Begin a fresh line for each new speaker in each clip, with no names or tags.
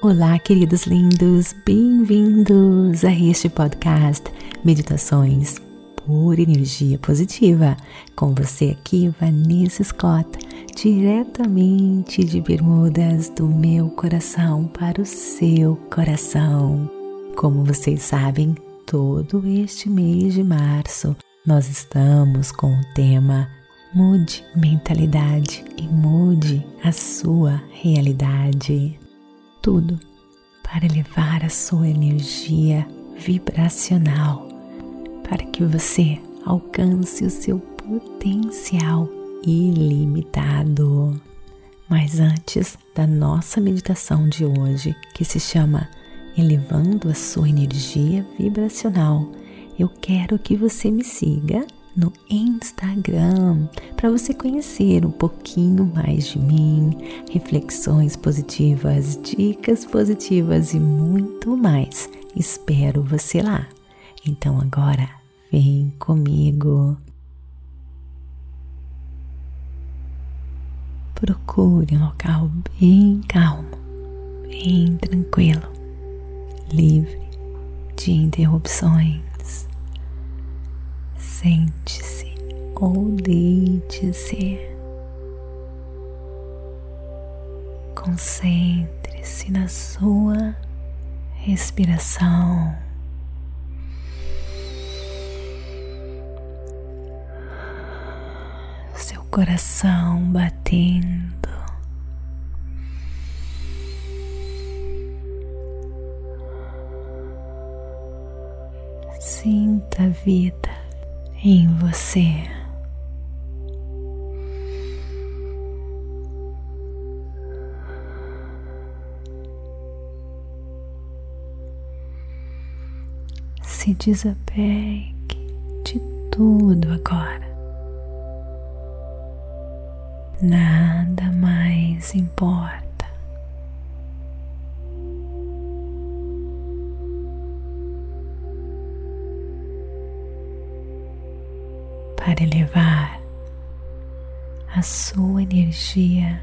Olá, queridos lindos, bem-vindos a este podcast Meditações por Energia Positiva. Com você aqui, Vanessa Scott, diretamente de Bermudas, do meu coração para o seu coração. Como vocês sabem, todo este mês de março nós estamos com o tema Mude mentalidade e mude a sua realidade. Tudo para elevar a sua energia vibracional, para que você alcance o seu potencial ilimitado. Mas antes da nossa meditação de hoje, que se chama Elevando a sua energia vibracional, eu quero que você me siga no Instagram para você conhecer um pouquinho mais de mim, reflexões positivas, dicas positivas e muito mais. Espero você lá. Então agora vem comigo. Procure um local bem calmo, bem tranquilo, livre de interrupções Sente-se ou deite-se. Concentre-se na sua respiração. Seu coração batendo. Sinta a vida em você. Se desapegue de tudo agora. Nada mais importa. Para elevar a sua energia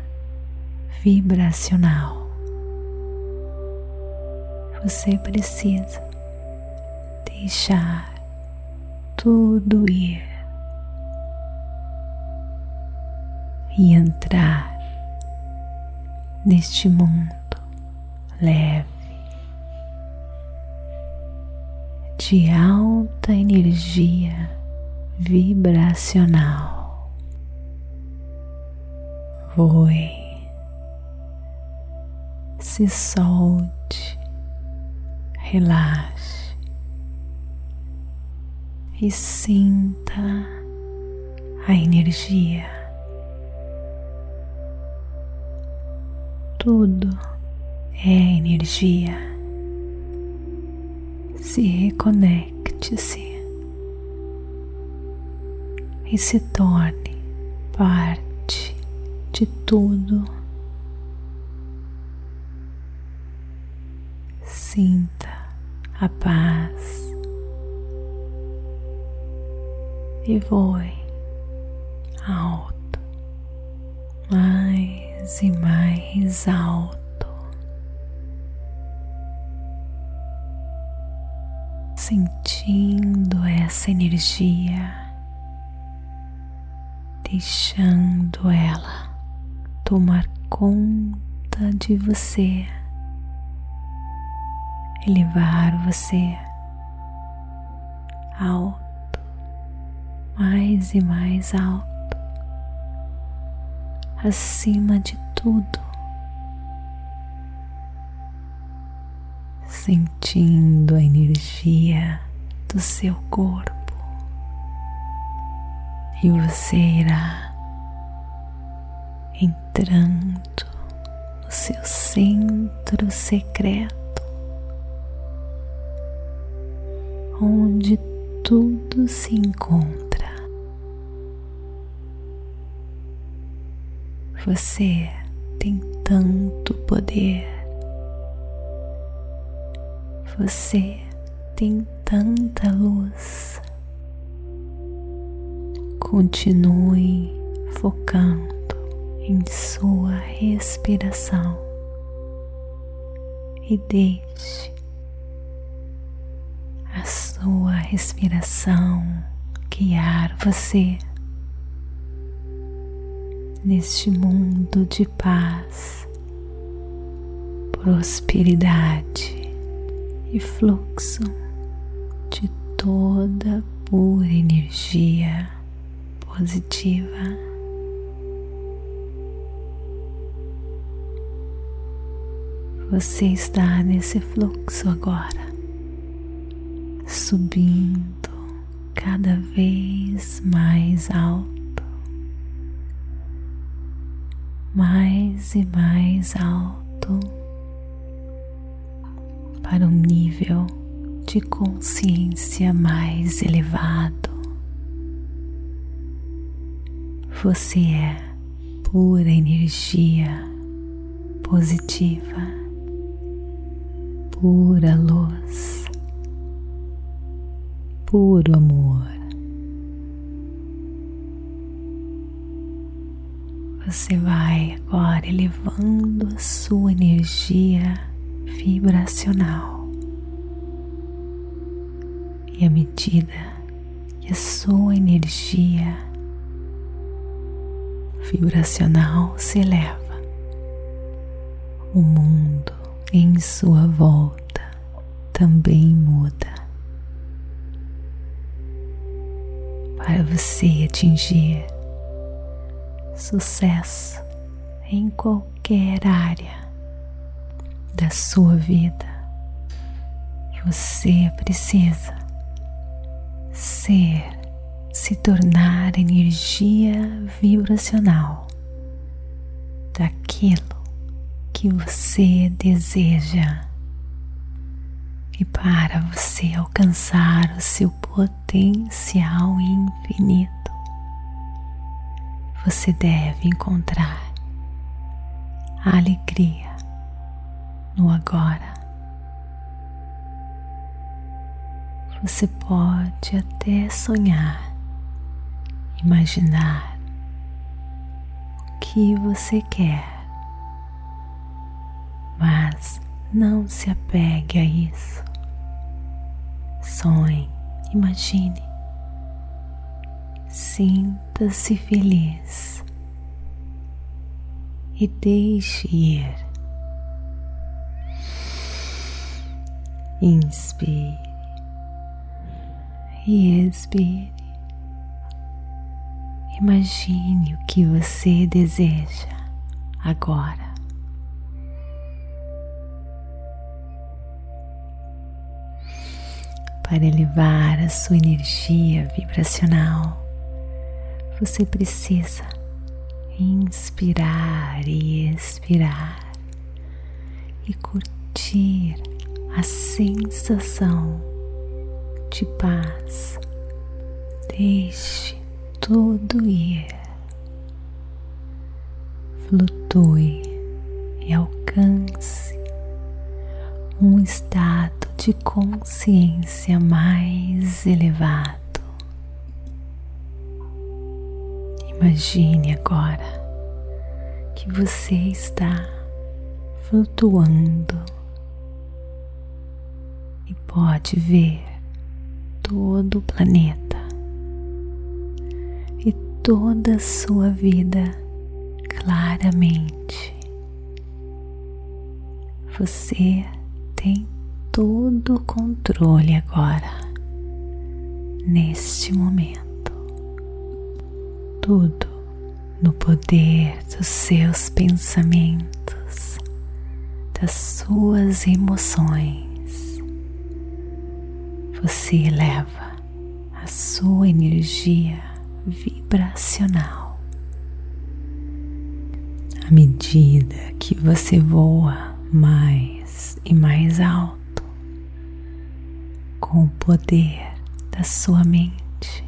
vibracional. Você precisa deixar tudo ir e entrar neste mundo leve de alta energia vibracional. Voe, se solte, relaxe e sinta a energia. Tudo é energia. Se reconecte-se e se torne parte de tudo. Sinta a paz e voe alto, mais e mais alto. Sentindo essa energia deixando ela tomar conta de você, elevar você alto, mais e mais alto, acima de tudo, sentindo a energia do seu corpo e você irá entrando no seu centro secreto, onde tudo se encontra. Você tem tanto poder. Você tem tanta luz. Continue focando em sua respiração e deixe a sua respiração guiar você neste mundo de paz, prosperidade e fluxo de toda pura energia positiva. Você está nesse fluxo agora, subindo cada vez mais alto, mais e mais alto, para um nível de consciência mais elevado. Você é pura energia positiva pura luz, puro amor. Você vai agora elevando a sua energia vibracional. E à medida que a sua energia vibracional se eleva, o mundo em sua volta também muda. Para você atingir sucesso em qualquer área da sua vida, você precisa ser, se tornar energia vibracional daquilo que você deseja. E para você alcançar o seu potencial infinito, você deve encontrar a alegria no agora. Você pode até sonhar, imaginar o que você quer mas não se apegue a isso. Sonhe, imagine, sinta-se feliz e deixe ir. Inspire e expire. Imagine o que você deseja agora. para elevar a sua energia vibracional, você precisa inspirar e expirar e curtir a sensação de paz. Deixe tudo ir. Flutue e alcance um estado de consciência mais elevado. Imagine agora que você está flutuando e pode ver todo o planeta toda a sua vida claramente. Você tem todo o controle agora, neste momento. Tudo no poder dos seus pensamentos, das suas emoções. Você eleva a sua energia vibracional. À medida que você voa mais e mais alto, com o poder da sua mente.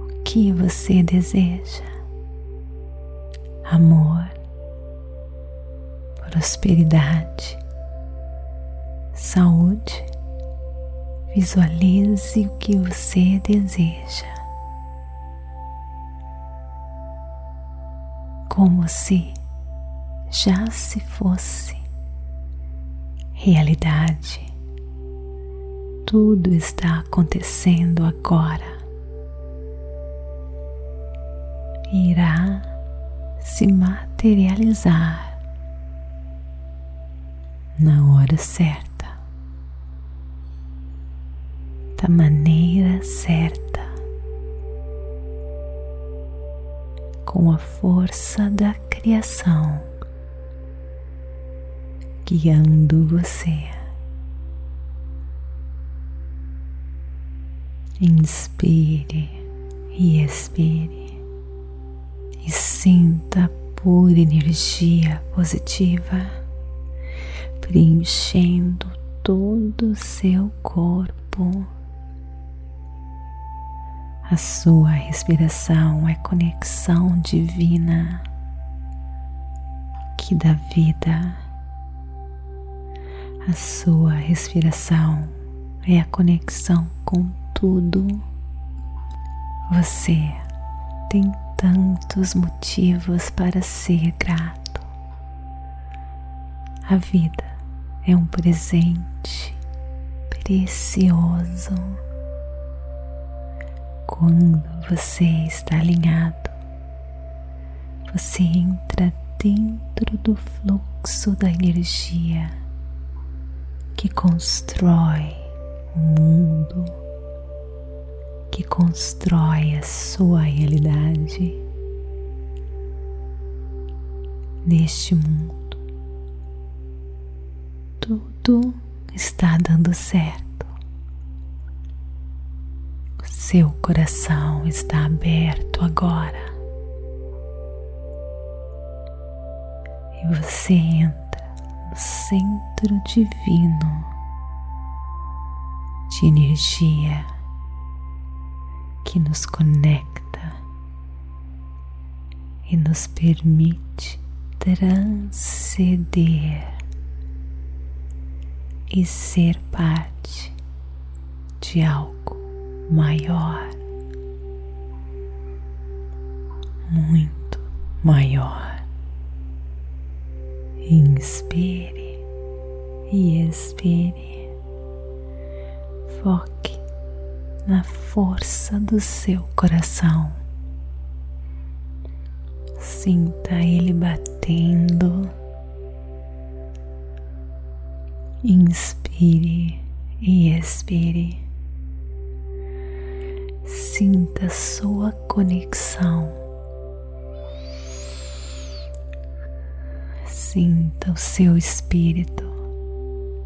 O que você deseja? Amor, prosperidade, saúde. Visualize o que você deseja. Como se já se fosse realidade. Tudo está acontecendo agora. Irá se materializar na hora certa, da maneira certa, com a força da criação guiando você. Inspire e expire e sinta pura energia positiva preenchendo todo o seu corpo. A sua respiração é conexão divina que dá vida a sua respiração é a conexão com tudo. Você tem tantos motivos para ser grato. A vida é um presente precioso. Quando você está alinhado, você entra dentro do fluxo da energia que constrói o mundo, que constrói a sua realidade neste mundo. Tudo está dando certo. O seu coração está aberto agora. E você entra centro divino de energia que nos conecta e nos permite transcender e ser parte de algo maior, muito maior. Inspire e expire. Foque na força do seu coração. Sinta ele batendo. Inspire e expire. Sinta sua conexão Sinta o seu espírito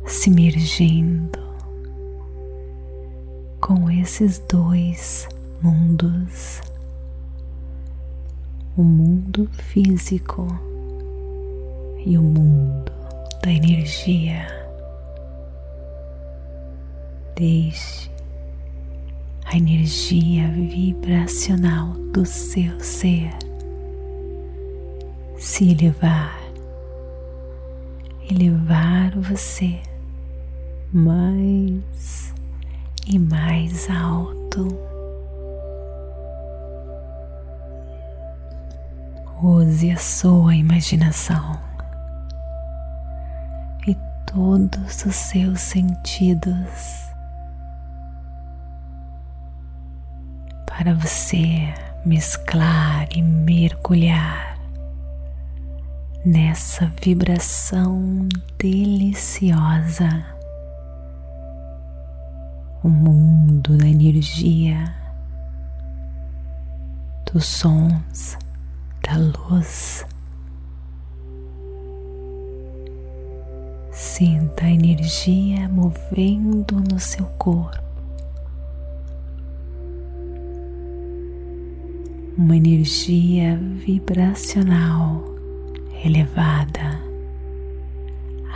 se mergindo com esses dois mundos, o mundo físico e o mundo da energia. Deixe a energia vibracional do seu ser se elevar e levar você mais e mais alto. Use a sua imaginação e todos os seus sentidos para você mesclar e mergulhar nessa vibração deliciosa. O mundo da energia, dos sons, da luz. Sinta a energia movendo no seu corpo. Uma energia vibracional elevada,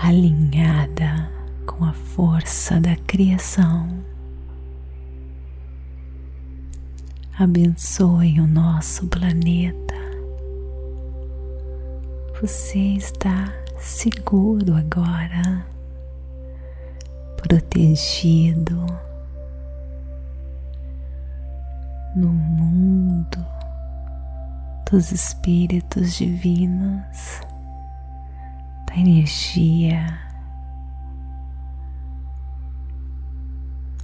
alinhada com a força da criação. Abençoe o nosso planeta. Você está seguro agora, protegido no mundo dos espíritos divinos, da energia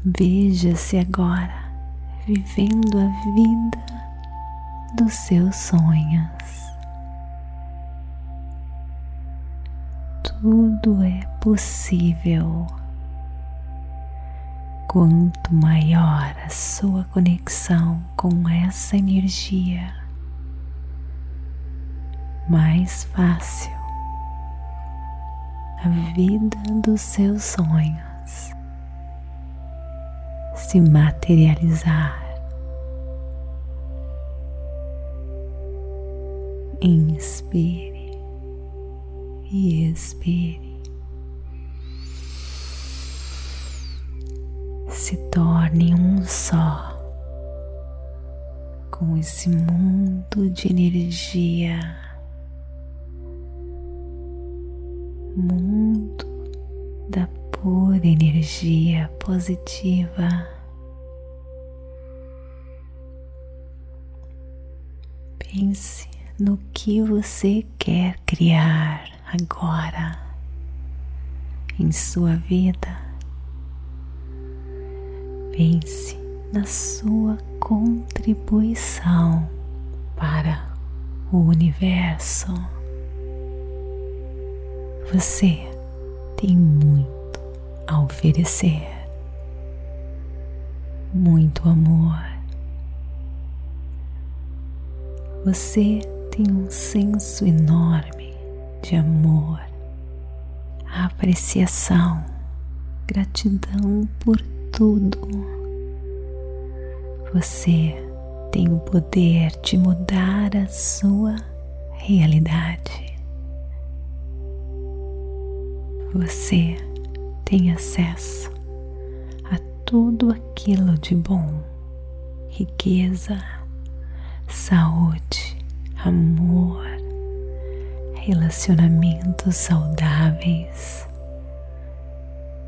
Veja-se agora vivendo a vida dos seus sonhos. Tudo é possível. Quanto maior a sua conexão com essa energia, mais fácil a vida dos seus sonhos se materializar. Inspire e expire. Se torne um só com esse mundo de energia, mundo da pura energia positiva. Pense no que você quer criar agora em sua vida. Pense na sua contribuição para o universo. Você tem muito a oferecer, muito amor Você tem um senso enorme de amor, apreciação, gratidão por tudo. Você tem o poder de mudar a sua realidade. Você tem acesso a tudo aquilo de bom, riqueza, saúde, amor, relacionamentos saudáveis,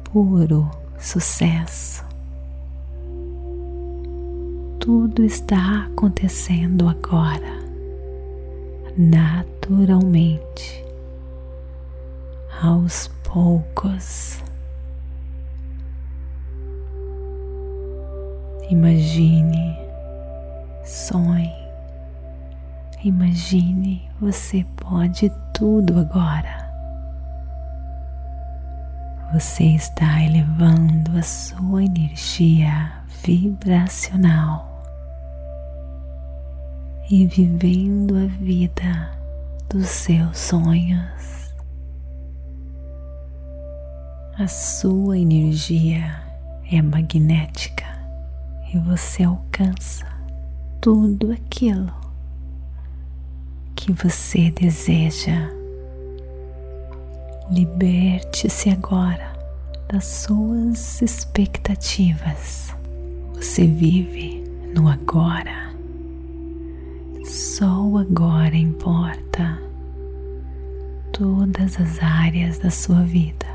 puro sucesso. Tudo está acontecendo agora, naturalmente, aos poucos. Imagine, sonhe Imagine, você pode tudo agora. Você está elevando a sua energia vibracional e vivendo a vida dos seus sonhos. A sua energia é magnética e você alcança tudo aquilo que você deseja. Liberte-se agora das suas expectativas. Você vive no agora. Só o agora importa. Todas as áreas da sua vida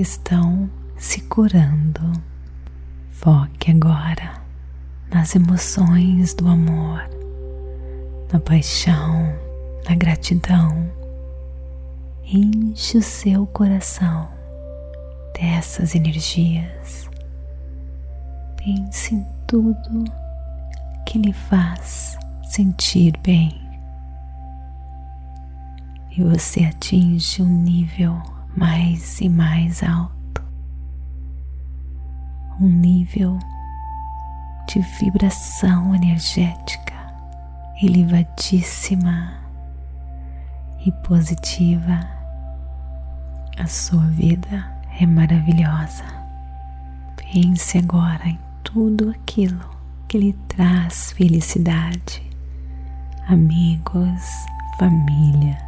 estão se curando. Foque agora nas emoções do amor na paixão, na gratidão. Enche o seu coração dessas energias. Pense em tudo que lhe faz sentir bem. E você atinge um nível mais e mais alto. Um nível de vibração energética elevadíssima e positiva. A sua vida é maravilhosa. Pense agora em tudo aquilo que lhe traz felicidade, amigos, família.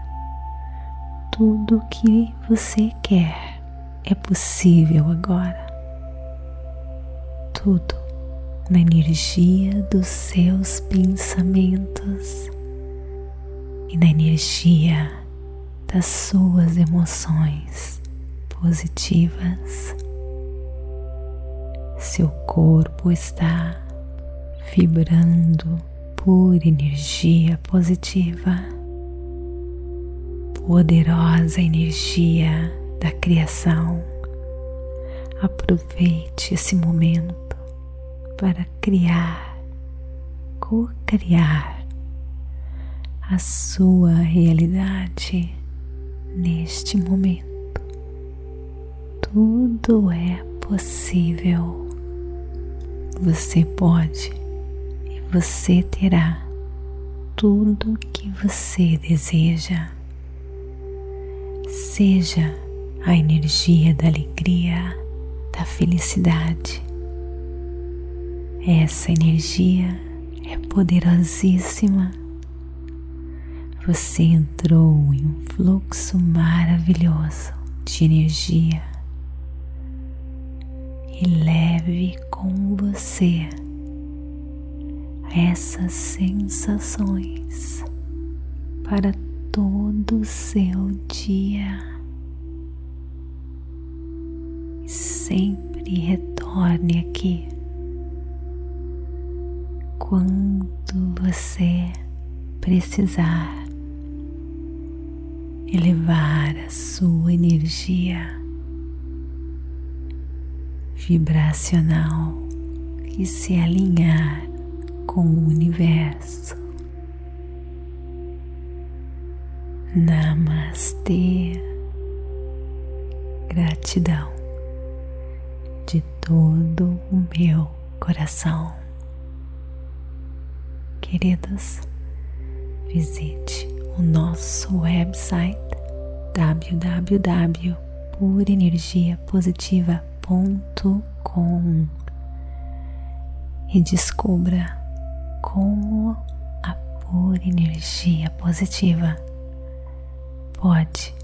Tudo o que você quer é possível agora. Tudo na energia dos seus pensamentos e na energia das suas emoções positivas. Seu corpo está vibrando por energia positiva, poderosa energia da criação, Aproveite esse momento para criar, co-criar a sua realidade neste momento. Tudo é possível. Você pode e você terá tudo que você deseja. Seja a energia da alegria, da felicidade. Essa energia é poderosíssima. Você entrou em um fluxo maravilhoso de energia e leve com você essas sensações para todo o seu dia. Sempre retorne aqui quando você precisar elevar a sua energia vibracional e se alinhar com o universo. Namastê. Gratidão de todo o meu coração. Queridos, visite o nosso website www.purenergiapositiva.com e descubra como a pura energia positiva pode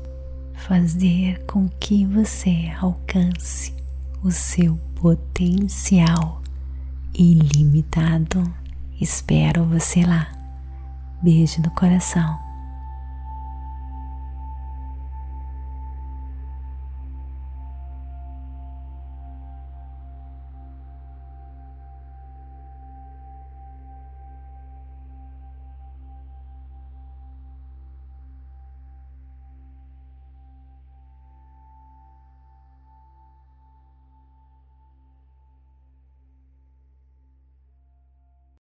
fazer com que você alcance o seu potencial ilimitado. Espero você lá. Beijo no coração